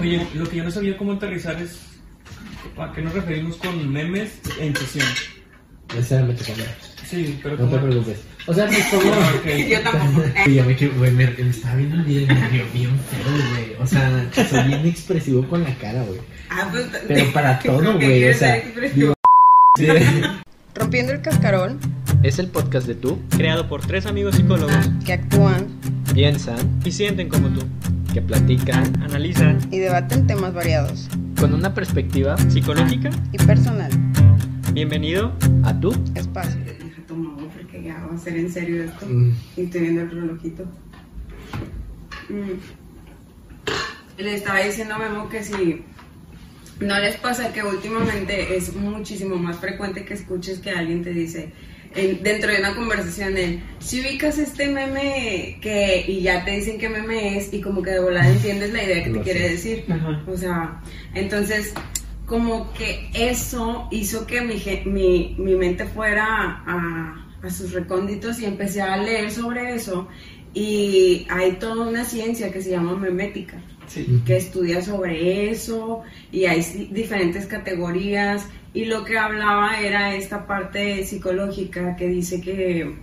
Oye, lo que yo no sabía cómo aterrizar es a qué nos referimos con memes en sesión. Necesariamente. Sí, pero No te preocupes. O sea, pues como. Ok. Yo tampoco. Oye, me, güey, me, me estaba viendo el video y me dio bien feo, güey. O sea, soy bien expresivo con la cara, güey. Ah, pues, Pero para todo, güey. O sea, digo, Rompiendo el cascarón, es el podcast de tú, Creado por tres amigos psicólogos que actúan piensan, y sienten como tú. Que platican Analizan y debaten temas variados con una perspectiva psicológica. y personal. Bienvenido. a tú. Espacio. Deja tomar porque ya va a ser en serio esto. Mm, Y estoy viendo el relojito. Mm. Le estaba diciendo a Memo que si no les pasa que últimamente es muchísimo más frecuente que escuches que alguien te dice en- dentro de una conversación el si ubicas este meme que y ya te dicen qué meme es y como que de volada entiendes la idea que te quiere decir. Ajá. O sea, entonces como que eso hizo que mi, mi, mi mente fuera a, a sus recónditos y empecé a leer sobre eso y hay toda una ciencia que se llama memética Sí. que estudia sobre eso y hay diferentes categorías y lo que hablaba era esta parte psicológica que dice que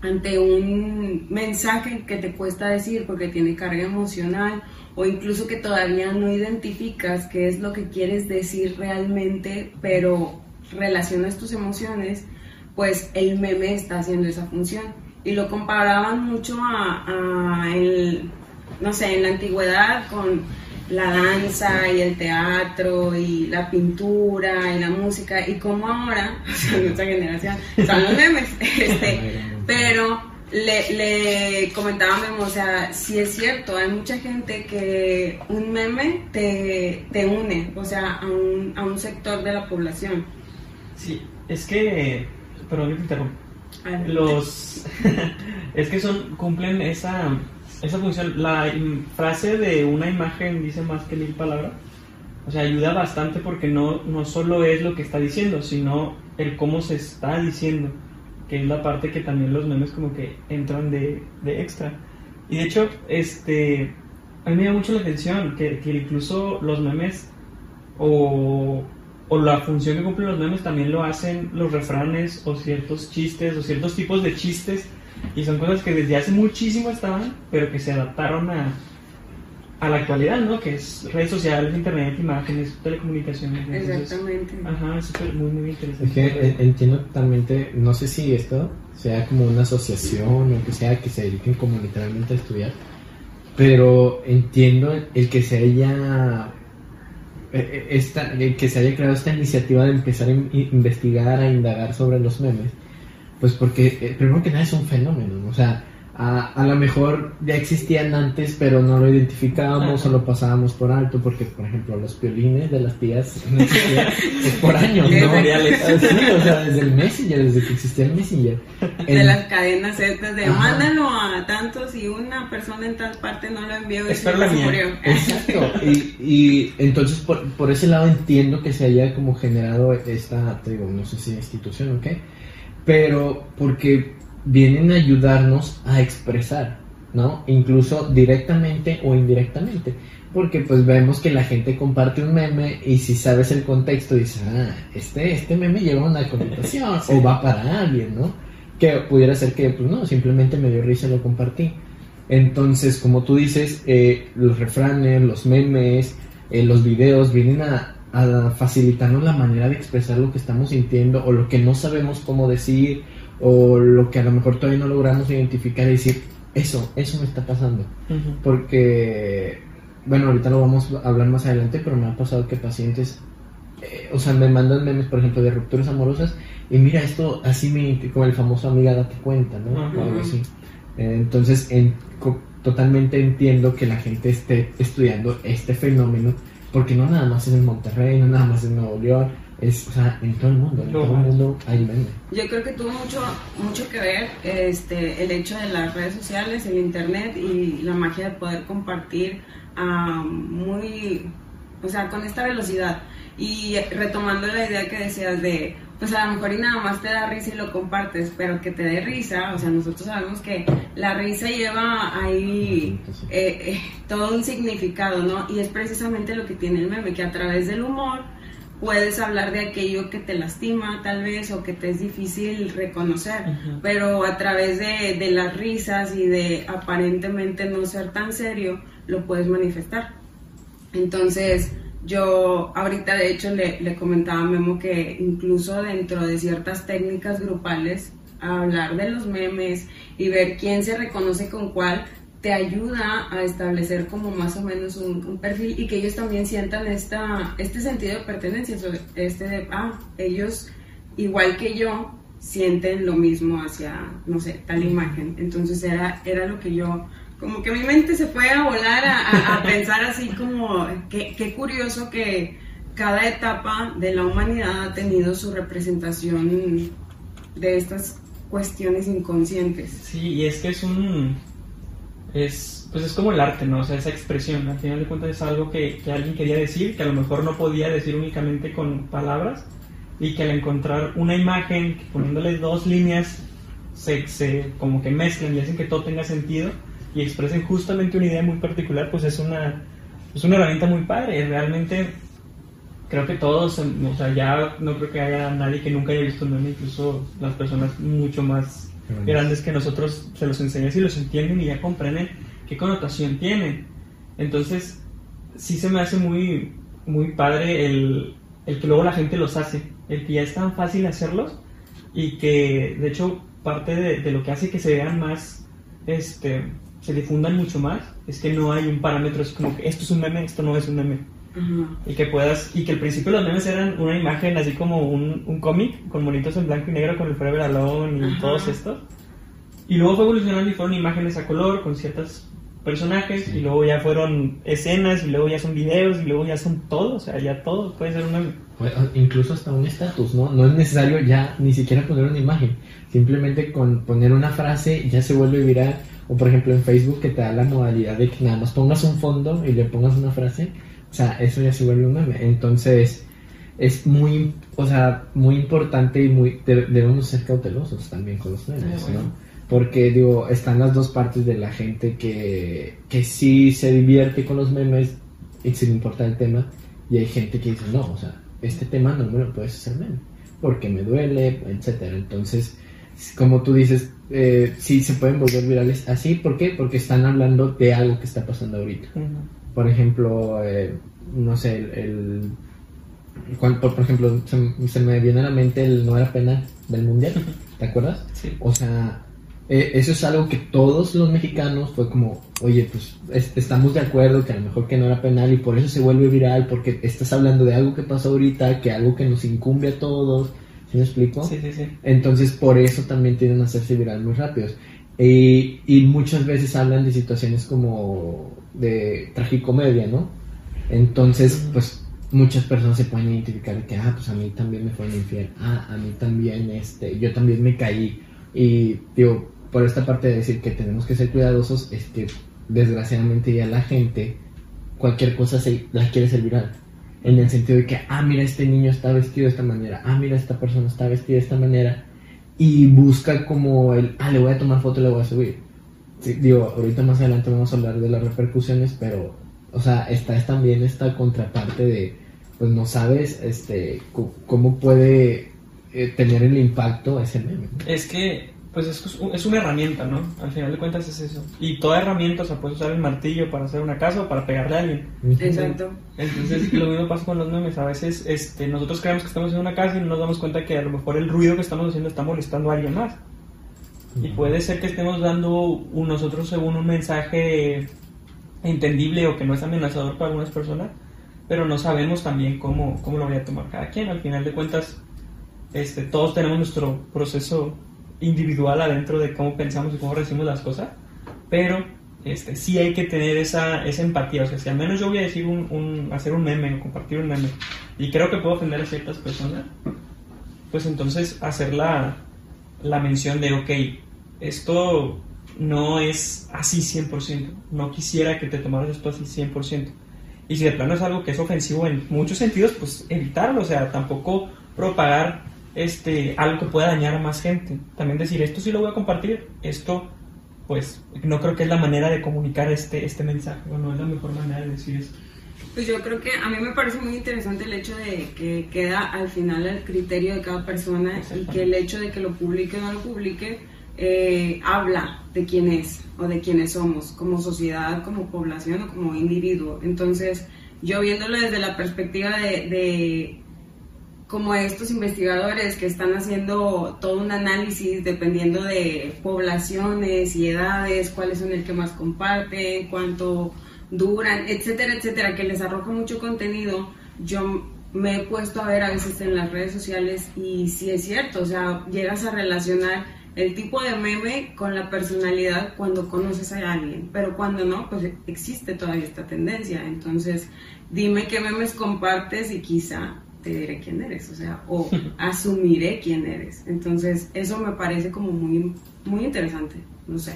ante un mensaje que te cuesta decir porque tiene carga emocional o incluso que todavía no identificas qué es lo que quieres decir realmente, pero relacionas tus emociones, pues el meme está haciendo esa función. Y lo comparaban mucho a, a el, no sé, en la antigüedad con la danza y el teatro y la pintura y la música y como ahora, o sea, nuestra generación, son los memes. Este, pero le, le Memo, o sea, sí es cierto, hay mucha gente que un meme te, te une, o sea, a un, a un sector de la población. Sí, es que, perdón que te interrumpa. Adelante. Los, es que son, cumplen esa, esa función. La frase de una imagen dice más que mil palabras. O sea, ayuda bastante porque no, no solo es lo que está diciendo, sino el cómo se está diciendo, que es la parte que también los memes como que entran de, de extra. Y de hecho, este, a mí me llama mucho la atención que, que incluso los memes o, o la función que cumplen los memes también lo hacen los refranes o ciertos chistes o ciertos tipos de chistes y son cosas que desde hace muchísimo estaban pero que se adaptaron a, a la actualidad, ¿no? Que es redes sociales, internet, imágenes, telecomunicaciones. entonces, Exactamente. Ajá, es súper muy, muy Es interesante. que eh, entiendo totalmente, no sé si esto sea como una asociación o que sea que se dediquen como literalmente a estudiar, pero entiendo el que se haya eh, eh, esta, el que se haya creado esta iniciativa de empezar a in- investigar, a indagar sobre los memes, pues porque eh, primero que nada es un fenómeno, ¿no? o sea, a, a lo mejor ya existían antes, pero no lo identificábamos Ajá. o lo pasábamos por alto, porque por ejemplo los violines de las tías no existían es por años, ¿no? Sí, o sea, desde el Messenger, desde que existía el Messenger. De las cadenas estas de Ajá. mándalo a tantos y una persona en tal parte no lo envió y se murió. Exacto, y, y entonces por, por ese lado entiendo que se haya como generado esta, te digo, no sé si institución o qué, pero porque vienen a ayudarnos a expresar, ¿no? Incluso directamente o indirectamente, porque pues vemos que la gente comparte un meme y si sabes el contexto dices, ah, este, este meme lleva una connotación o va para alguien, ¿no? Que pudiera ser que, pues no, simplemente me dio risa y lo compartí. Entonces, como tú dices, eh, los refranes, los memes, eh, los videos vienen a, a facilitarnos la manera de expresar lo que estamos sintiendo o lo que no sabemos cómo decir o lo que a lo mejor todavía no logramos identificar y decir, eso, eso me está pasando. Porque, bueno, ahorita lo vamos a hablar más adelante, pero me ha pasado que pacientes, eh, o sea, me mandan memes, por ejemplo, de rupturas amorosas y mira esto, así me, como el famoso amiga date cuenta, ¿no? Algo así. Eh, Entonces, en- co- totalmente entiendo que la gente esté estudiando este fenómeno, porque no nada más es en Monterrey, no nada más en Nuevo León, es, o sea, en todo el mundo, en todo el mundo hay meme. Yo creo que tuvo mucho, mucho que ver este, el hecho de las redes sociales, el internet y la magia de poder compartir ah, muy, o sea, con esta velocidad. Y retomando la idea que decías de pues a lo mejor y nada más te da risa y lo compartes, pero que te dé risa, o sea, nosotros sabemos que la risa lleva ahí eh, eh, todo un significado, ¿no? Y es precisamente lo que tiene el meme, que a través del humor puedes hablar de aquello que te lastima tal vez o que te es difícil reconocer, pero a través de, de las risas y de aparentemente no ser tan serio, lo puedes manifestar. Entonces, yo ahorita de hecho le, le, comentaba a Memo que incluso dentro de ciertas técnicas grupales, hablar de los memes y ver quién se reconoce con cuál, te ayuda a establecer como más o menos un, perfil y que ellos también sientan esta, este sentido de pertenencia, este de, ah, ellos igual que yo sienten lo mismo hacia, no sé, tal imagen. Entonces era, era lo que yo como que mi mente se fue a volar a, pensar así como, qué, curioso que cada etapa de la humanidad ha tenido su representación de estas cuestiones inconscientes. Sí, y es que es un... Es, pues es como el arte, ¿no? O sea, esa expresión, al final de cuentas es algo que, que alguien quería decir, que a lo mejor no podía decir únicamente con palabras, y que al encontrar una imagen, poniéndole dos líneas, se, se como que mezclan y hacen que todo tenga sentido, y expresen justamente una idea muy particular, pues es una, es una herramienta muy padre. Realmente creo que todos, o sea, ya no creo que haya nadie que nunca haya visto un meme, incluso las personas mucho más grandes que nosotros se los enseñan y los entienden y ya comprenden qué connotación tienen. Entonces, sí se me hace muy, muy padre el, el que luego la gente los hace, el que ya es tan fácil hacerlos y que de hecho parte de, de lo que hace que se vean más este, se difundan mucho más es que no hay un parámetro, es como que esto es un meme, esto no es un meme. Y que puedas, y que al principio los memes eran una imagen así como un, un cómic con monitos en blanco y negro con el Forever Alone y todos estos. Y luego fue evolucionando y fueron imágenes a color con ciertos personajes y luego ya fueron escenas y luego ya son videos y luego ya son todo, o sea, ya todo puede ser un meme. Incluso hasta un estatus, ¿no? No es necesario ya ni siquiera poner una imagen, simplemente con poner una frase ya se vuelve viral o por ejemplo en Facebook que te da la modalidad de que nada más pongas un fondo y le pongas una frase. O sea, eso ya se vuelve un meme. Entonces, es muy, o sea, muy importante y muy debemos ser cautelosos también con los memes, ¿no? Porque, digo, están las dos partes de la gente que, que sí se divierte con los memes y sin importar el tema, y hay gente que dice, no, o sea, este tema no me lo puedes hacer meme, porque me duele, etcétera. Entonces, como tú dices, eh, sí se pueden volver virales así. ¿Por qué? Porque están hablando de algo que está pasando ahorita. Por ejemplo, eh, no sé, el, por, ejemplo, se, me viene a la mente el no era pena del mundial, ¿te acuerdas? Sí. O sea, eh, eso es algo que todos los mexicanos fue como, oye, pues estamos de acuerdo que a lo mejor que no era penal y por eso se vuelve viral, porque estás hablando de algo que pasó ahorita, que algo que nos incumbe a todos ¿Me explico? Sí, sí, sí. Entonces, por eso también tienen a hacerse viral muy rápidos. Y, y muchas veces hablan de situaciones como de tragicomedia, ¿no? Entonces, pues muchas personas se pueden identificar que, ah, pues a mí también me fueron infiel, ah, a mí también, este, yo también me caí. Y digo, por esta parte de decir que tenemos que ser cuidadosos, es que desgraciadamente ya la gente, cualquier cosa se la quiere ser viral en el sentido de que, ah, mira, este niño está vestido de esta manera, ah, mira, esta persona está vestida de esta manera, y busca como el, ah, le voy a tomar foto y le voy a subir. digo, ahorita más adelante vamos a hablar de las repercusiones, pero, o sea, está es también esta contraparte de, pues no sabes, este, cómo puede eh, tener el impacto ese meme. Es que pues es, es, una herramienta, ¿no? Al final de cuentas es eso. Y toda herramienta, o sea, puedes usar el martillo para hacer una casa o para pegarle a alguien. Exacto. Entonces, lo mismo pasa con los memes. A veces este, nosotros creemos que estamos haciendo una casa y no nos damos cuenta que a lo mejor el ruido que estamos haciendo está molestando a alguien más. Y puede ser que estemos dando un, nosotros según un mensaje entendible o que no es amenazador para algunas personas, pero no sabemos también cómo, cómo lo voy a tomar cada quien. Al final de cuentas, este, todos tenemos nuestro proceso individual adentro de cómo pensamos y cómo recibimos las cosas, pero este, sí hay que tener esa, esa empatía, o sea, si al menos yo voy a decir un, hacer un meme o compartir un meme y creo que puedo ofender a ciertas personas, pues entonces hacer la, la mención de, ok, esto no es así 100%, no quisiera que te tomaras esto así 100%. Y si de plano es algo que es ofensivo en muchos sentidos, pues evitarlo, o sea, tampoco propagar este, algo que pueda dañar a más gente. También decir, esto sí lo voy a compartir, esto, pues, no creo que es la manera de comunicar este, este mensaje, o no es la mejor manera de decir esto. Pues yo creo que a mí me parece muy interesante el hecho de que queda al final el criterio de cada persona y que el hecho de que lo publique o no lo publique eh, habla de quién es o de quiénes somos como sociedad, como población o como individuo. Entonces, yo viéndolo desde la perspectiva de, de como estos investigadores que están haciendo todo un análisis dependiendo de poblaciones y edades, cuáles son el que más comparten, cuánto duran, etcétera, etcétera, que les arroja mucho contenido, yo me he puesto a ver a veces en las redes sociales y sí es cierto, o sea, llegas a relacionar el tipo de meme con la personalidad cuando conoces a alguien, pero cuando no, pues existe todavía esta tendencia. Entonces, dime qué memes compartes y quizá te diré quién eres, o sea, o asumiré quién eres. Entonces, eso me parece como muy, muy interesante, no sé.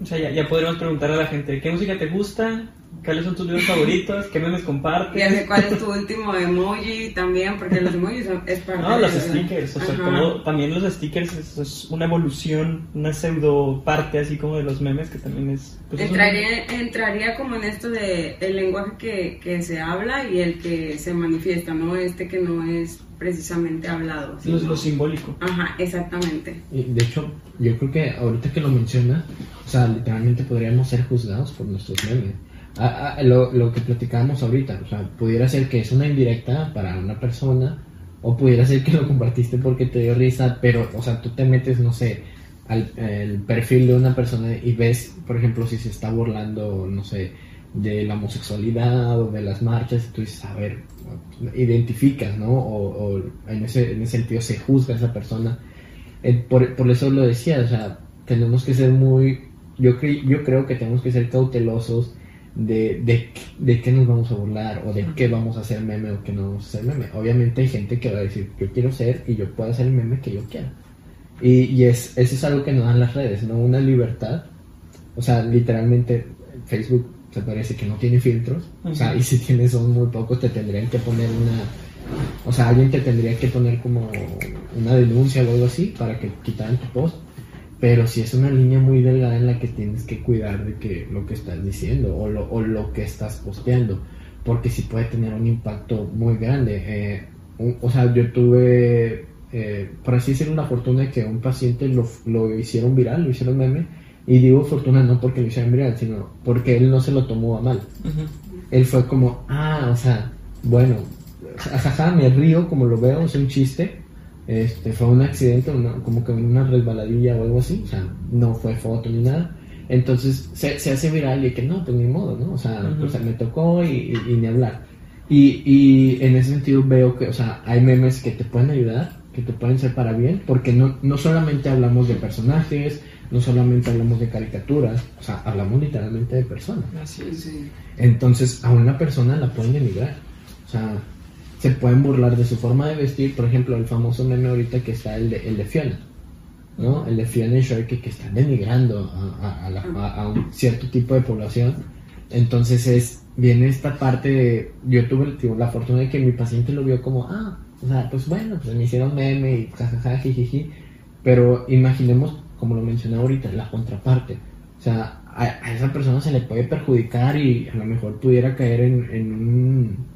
O sea, ya, ya podríamos preguntar a la gente, ¿qué música te gusta? ¿Cuáles son tus videos favoritos? ¿Qué memes compartes? Ya sé cuál es tu último emoji también, porque los emojis son, es parte No, los stickers, o sea, como también los stickers es, es una evolución, una pseudo parte así como de los memes que también es... pues, es un- Entraría, entraría como en esto de el lenguaje que, que se habla y el que se manifiesta, ¿no? Este que no es precisamente hablado. lo, sino- lo simbólico. Ajá, exactamente. Y de hecho, yo creo que ahorita que lo menciona, o sea, literalmente podríamos ser juzgados por nuestros memes. Ah, ah, lo, lo que platicábamos ahorita, o sea, pudiera ser que es una indirecta para una persona, o pudiera ser que lo compartiste porque te dio risa, pero, o sea, tú te metes, no sé, al el perfil de una persona y ves, por ejemplo, si se está burlando, no sé, de la homosexualidad o de las marchas, y tú dices, a ver, identificas, ¿no? O, o en, ese, en ese sentido se juzga a esa persona. Eh, por, por eso lo decía, o sea, tenemos que ser muy, yo, cre- yo creo que tenemos que ser cautelosos de, de, de qué nos vamos a burlar o de qué vamos a hacer meme o qué no vamos a hacer meme. Obviamente hay gente que va a decir, yo quiero ser y yo puedo hacer el meme que yo quiera. Y, y es, eso es algo que nos dan las redes, ¿no? Una libertad. O sea, literalmente Facebook se parece que no tiene filtros. O sea, y si tienes son muy pocos, te tendrían que poner una... O sea, alguien te tendría que poner como una denuncia o algo así para que quitaran tu post. Pero si es una línea muy delgada en la que tienes que cuidar de que lo que estás diciendo o lo, o lo que estás posteando. Porque sí puede tener un impacto muy grande. Eh, un- o sea, yo tuve, eh, por así decirlo, la fortuna de que un paciente lo, lo hicieron viral, lo hicieron meme. Y digo fortuna no porque lo hicieron viral, sino porque él no se lo tomó a mal él fue como, ah, o sea, bueno, jajaja, me río como lo veo, es un chiste. Este, fue un accidente, una- como que una resbaladilla o algo así, o sea, no fue foto ni nada. Entonces se, se hace viral y que no, pues ni modo, ¿no? O sea, Ujú. pues me tocó y, y- y ni hablar. Y, y en ese sentido veo que, o sea, hay memes que te pueden ayudar, que te pueden ser para bien, porque no, no solamente hablamos de personajes, no solamente hablamos de caricaturas, o sea, hablamos literalmente de personas. Así es. Entonces a una persona la pueden denigrar. O sea, se pueden burlar de su forma de vestir. Por ejemplo, el famoso meme ahorita que está el de, el de Fiona. ¿no? El de Fiona y Sharky que están denigrando a, a- a la- a- un cierto tipo de población. Entonces es viene esta parte de... Yo tuve la fortuna de que mi paciente lo vio como, ah, o sea, pues bueno, pues me hicieron meme y jajaja, jijiji. Pero imaginemos, como lo mencioné ahorita, la contraparte. O sea, a esa persona se le puede perjudicar y a lo mejor pudiera caer en, en un...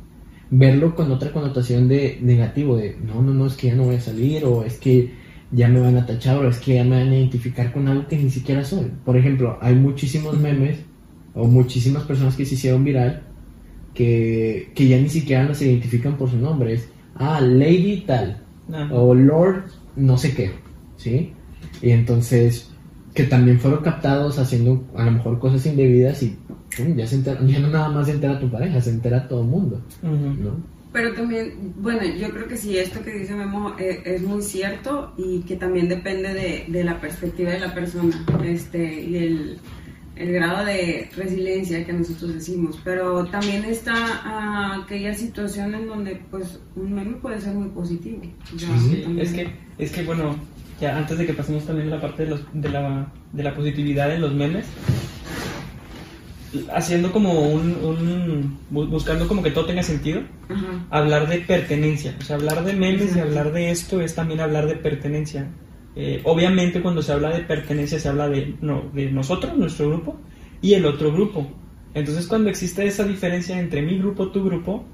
verlo con otra connotación de negativo, de no, no, no, es que ya no voy a salir o es que ya me van a tachar o es que ya me van a identificar con algo que ni siquiera soy. Por ejemplo, hay muchísimos memes o muchísimas personas que se hicieron viral que, que ya ni siquiera las identifican por su nombre. Es, ah, Lady tal Ajá. o Lord no sé qué, ¿sí? Y entonces que también fueron captados haciendo a lo mejor cosas indebidas y ya se entera, ya no nada más se entera tu pareja, se entera todo el mundo. ¿no? Pero también, bueno, yo creo que sí, esto que dice Memo eh, es muy cierto y que también depende de, de la perspectiva de la persona este, y el, el grado de resiliencia que nosotros decimos. Pero también está ah, aquella situación en donde pues un meme puede ser muy positivo. Ya, Sí, también. Es que, es que bueno, ya antes de que pasemos también a la parte de, los, de, la, de la positividad en los memes, haciendo como un, un- bu- buscando como que todo tenga sentido, Ajá. hablar de pertenencia. O sea, hablar de memes y hablar de esto es también hablar de pertenencia. Eh, obviamente cuando se habla de pertenencia se habla de, no, de nosotros, nuestro grupo, y el otro grupo. Entonces cuando existe esa diferencia entre mi grupo, tu grupo,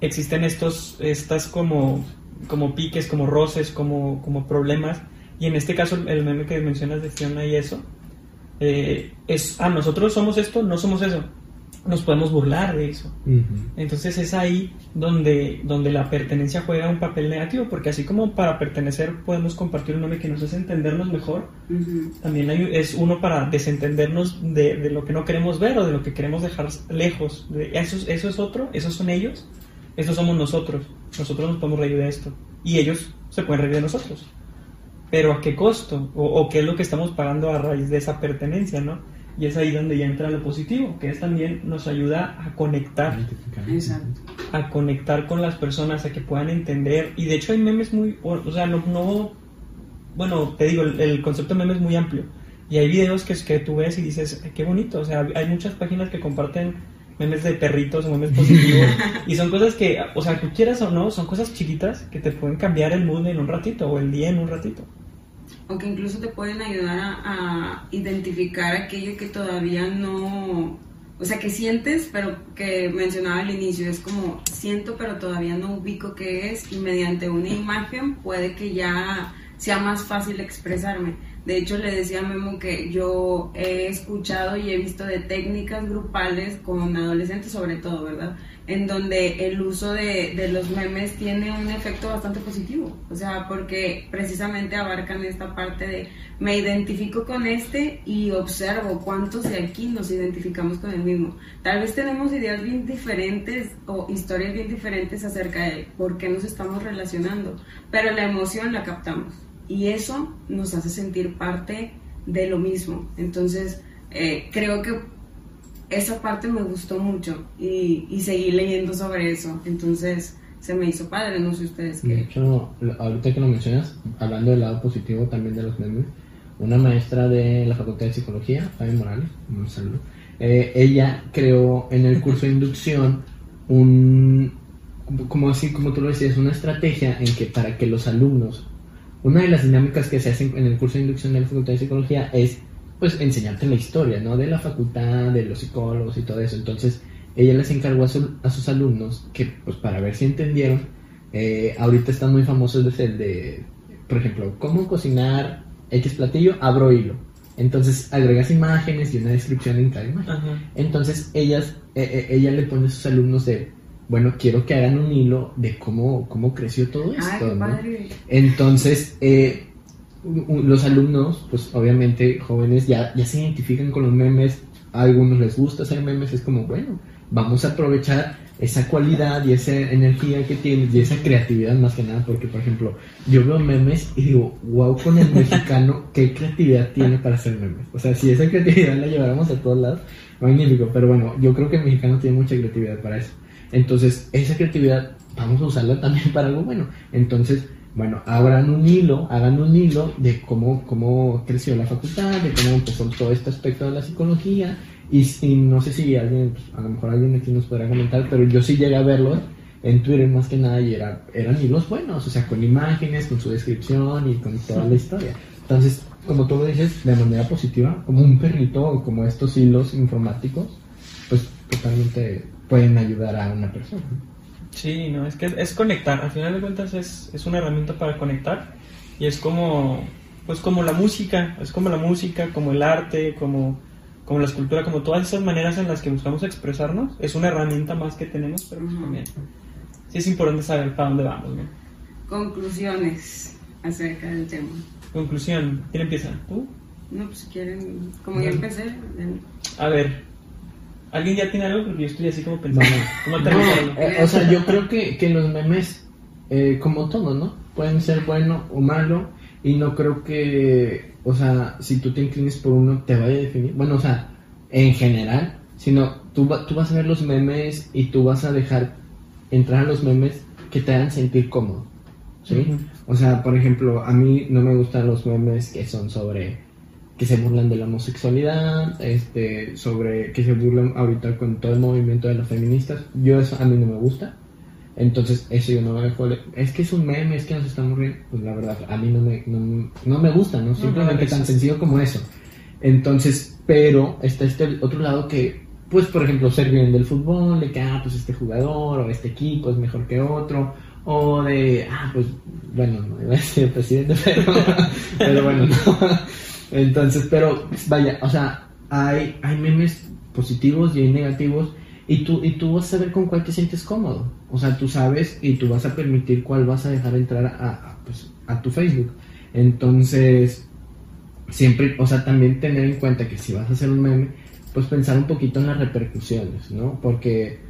existen estos, estas como, como piques, como roces, como, como problemas. Y en este caso el meme que mencionas de Fiona y eso, eh, es, ah, nosotros somos esto, no somos eso. Nos podemos burlar de eso. Entonces es ahí donde, donde la pertenencia juega un papel negativo, porque así como para pertenecer podemos compartir un nombre que nos hace entendernos mejor, también hay- es uno para desentendernos de, de lo que no queremos ver o de lo que queremos dejar lejos. De- eso, es- eso es otro, esos son ellos, esos somos nosotros. Nosotros nos podemos reír de esto y ellos se pueden reír de nosotros. Pero ¿a qué costo? O, o qué es lo que estamos pagando a raíz de esa pertenencia, ¿no? Y es ahí donde ya entra lo positivo, que es también nos ayuda a conectar Exacto. a conectar con las personas, a que puedan entender. Y de hecho hay memes muy, o, o sea, no, no, bueno, te digo, el, el concepto de meme es muy amplio. Y hay videos que, que tú ves y dices, "Ay, qué bonito. O sea, hay muchas páginas que comparten memes de perritos o memes positivos. y son cosas que, o sea, tú quieras o no, son cosas chiquitas que te pueden cambiar el mood en un ratito o el día en un ratito. O que incluso te pueden ayudar a, identificar aquello que todavía no, o sea, que sientes, pero que mencionaba al inicio, es como siento, pero todavía no ubico qué es y mediante una imagen puede que ya sea más fácil expresarme. De hecho, le decía a Memo que yo he escuchado y he visto de técnicas grupales con adolescentes sobre todo, ¿verdad? En donde el uso de, los memes tiene un efecto bastante positivo. O sea, porque precisamente abarcan esta parte de me identifico con este y observo cuántos de aquí nos identificamos con el mismo. Tal vez tenemos ideas bien diferentes o historias bien diferentes acerca de por qué nos estamos relacionando, pero la emoción la captamos y eso nos hace sentir parte de lo mismo. Entonces, eh, creo que esa parte me gustó mucho y, y seguí leyendo sobre eso. Entonces, se me hizo padre, no sé ustedes De qué. hecho, ahorita que lo mencionas, hablando del lado positivo también de los memes, una maestra de la Facultad de Psicología, Fabi Morales, un saludo, eh, ella creó en el curso de inducción un, como así, como tú lo decías, una estrategia en que para que los alumnos, una de las dinámicas que se hacen en el curso de inducción de la Facultad de Psicología es pues enseñarte la historia, ¿no? De la facultad, de los psicólogos y todo eso. Entonces, ella les encargó a, su- a sus alumnos que, pues para ver si entendieron, eh, ahorita están muy famosos desde el de, por ejemplo, cómo cocinar X platillo, abro hilo. Entonces, agregas imágenes y una descripción en cada imagen. Ajá. Entonces, ellas, eh, eh, ella le pone a sus alumnos de, bueno, quiero que hagan un hilo de cómo, cómo creció todo esto, Ay, ¿no? padre. Entonces, eh, los alumnos, pues obviamente jóvenes, ya, ya se identifican con los memes. A algunos les gusta hacer memes, es como, bueno, vamos a aprovechar esa cualidad y esa energía que tienes y esa creatividad más que nada, porque por ejemplo, yo veo memes y digo, wow, con el mexicano, qué creatividad tiene para hacer memes. O sea, si esa creatividad la lleváramos a todos lados, magnífico, pero bueno, yo creo que el mexicano tiene mucha creatividad para eso. Entonces, esa creatividad vamos a usarla también para algo bueno. Entonces, bueno, abran un hilo, hagan un hilo de cómo, cómo creció la facultad, de cómo empezó todo este aspecto de la psicología. Y, no sé si alguien, pues, a lo mejor alguien aquí nos podrá comentar, pero yo sí llegué a verlos en Twitter más que nada y era, eran hilos buenos, o sea, con imágenes, con su descripción y con toda la historia. Entonces, como tú lo dices, de manera positiva, como un perrito o como estos hilos informáticos, pues totalmente pueden ayudar a una persona. Sí, no, es que es conectar, al final de cuentas es, es una herramienta para conectar y es como, pues como la música, es como la música, como el arte, como, como la escultura, como todas esas maneras en las que buscamos expresarnos, es una herramienta más que tenemos, pero pues también sí es importante saber para dónde vamos. ¿no? Conclusiones acerca del tema. Conclusión, ¿quién empieza? ¿Tú? No, pues si quieren, como ya empecé, ven. A ver, ¿alguien ya tiene algo? Porque yo estoy así como pensando, Vamos. ¿cómo No, aterrizarlo? eh, o sea, yo creo que, que los memes, eh, como todo, ¿no? Pueden ser bueno o malo. Y no creo que, o sea, si tú te inclines por uno, te vaya a definir. Bueno, o sea, en general, sino tú, va- tú vas a ver los memes y tú vas a dejar entrar a los memes que te hagan sentir cómodo. ¿sí? O sea, por ejemplo, a mí no me gustan los memes que son sobre que se burlan de la homosexualidad, este, sobre que se burlan ahorita con todo el movimiento de las feministas. Yo eso a mí no me gusta. Entonces, eso yo no me dejo. Es que es un meme, es que nos estamos riendo. Pues la verdad, a mí no me, no, no me gusta, ¿no? Simplemente tan sencillo como eso. Entonces, pero está este otro lado que, pues, por ejemplo, ser bien del fútbol, de que, ah, pues este jugador o este equipo es mejor que otro, o de, ah, pues, bueno, no iba a decir presidente, pero, pero bueno, no. Entonces, pero, vaya, o sea, hay, hay memes positivos y hay negativos, y tú, y tú vas a saber con cuál te sientes cómodo. O sea, tú sabes y tú vas a permitir cuál vas a dejar entrar a, pues, a tu Facebook. Entonces, siempre, o sea, también tener en cuenta que si vas a hacer un meme, pues pensar un poquito en las repercusiones, ¿no? Porque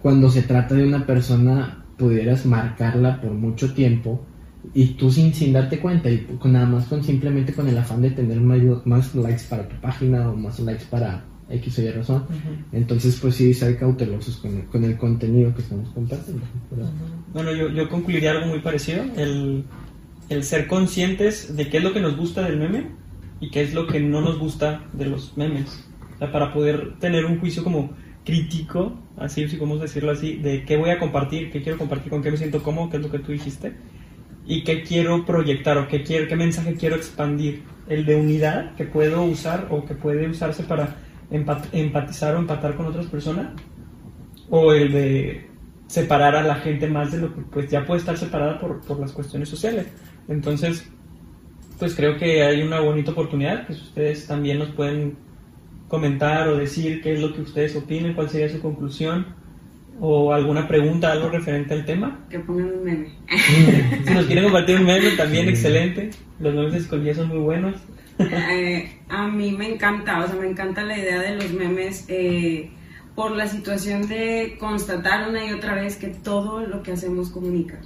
cuando se trata de una persona, pudieras marcarla por mucho tiempo y tú sin, sin darte cuenta y con, nada más con simplemente con el afán de tener más, más likes para tu página o más likes para X o Y razón. Entonces, pues sí, ser cautelosos con el, con el contenido que estamos compartiendo. Bueno, yo, yo concluiría algo muy parecido, el, el ser conscientes de qué es lo que nos gusta del meme y qué es lo que no nos gusta de los memes. O sea, para poder tener un juicio como crítico, así si podemos decirlo así, de qué voy a compartir, qué quiero compartir, con qué me siento cómodo, qué es lo que tú dijiste, y qué quiero proyectar o qué, quiero, mensaje quiero expandir. El de unidad que puedo usar o que puede usarse para empatizar o empatar con otras personas, o el de separar a la gente más de lo que pues ya puede estar separada por, las cuestiones sociales. Entonces, pues creo que hay una bonita oportunidad, que ustedes también nos pueden comentar o decir qué es lo que ustedes opinan, cuál sería su conclusión o alguna pregunta, algo referente al tema. Que pongan un meme. si nos quieren compartir un meme, también excelente. Los memes de psicología son muy buenos. Eh, a mí me encanta, o sea, me encanta la idea de los memes eh, por la situación de constatar una y otra vez que todo lo que hacemos comunica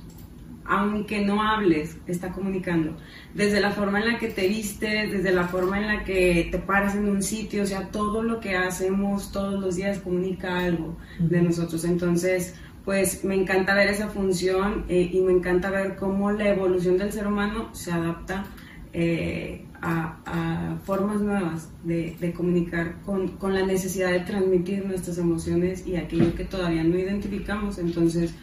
aunque no hables, está comunicando. Desde la forma en la que te vistes, desde la forma en la que te paras en un sitio, o sea, todo lo que hacemos todos los días comunica algo de nosotros. Entonces, pues me encanta ver esa función eh, y me encanta ver cómo la evolución del ser humano se adapta eh, a, formas nuevas de, de comunicar con, con, la necesidad de transmitir nuestras emociones y aquello que todavía no identificamos. Entonces,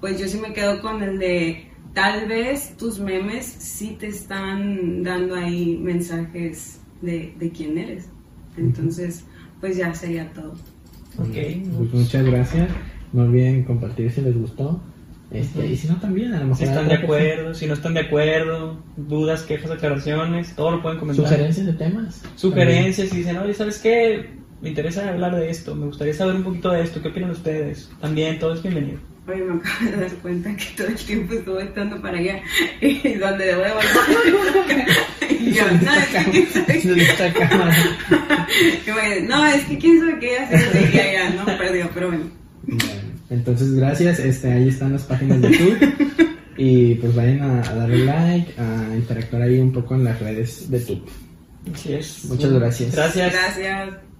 pues yo sí me quedo con el de tal vez tus memes sí te están dando ahí mensajes de, de quién eres. Entonces, pues ya sería todo. Ok, pues muchas gracias. No olviden compartir si les gustó. Este, y si no, también, a lo mejor. Si están de acuerdo, si no están de acuerdo, dudas, quejas, aclaraciones, todo lo pueden comentar. Sugerencias de temas. Sugerencias, y dicen, oye, ¿sabes qué? Me interesa hablar de esto, me gustaría saber un poquito de esto, ¿qué opinan ustedes? También, todo es bienvenido. Oye, me acabo de dar cuenta que todo el tiempo estuve estando para allá y donde debo de volver. y yo, no, es que quién sabe qué. no, es que quién sabe qué hacer de allá, no, perdió, pero bueno. Entonces, gracias. Este, ahí están las páginas de YouTube. y pues vayan a, a, darle like, a interactuar ahí un poco en las redes de YouTube. Así es. Muchas gracias. Gracias. Gracias.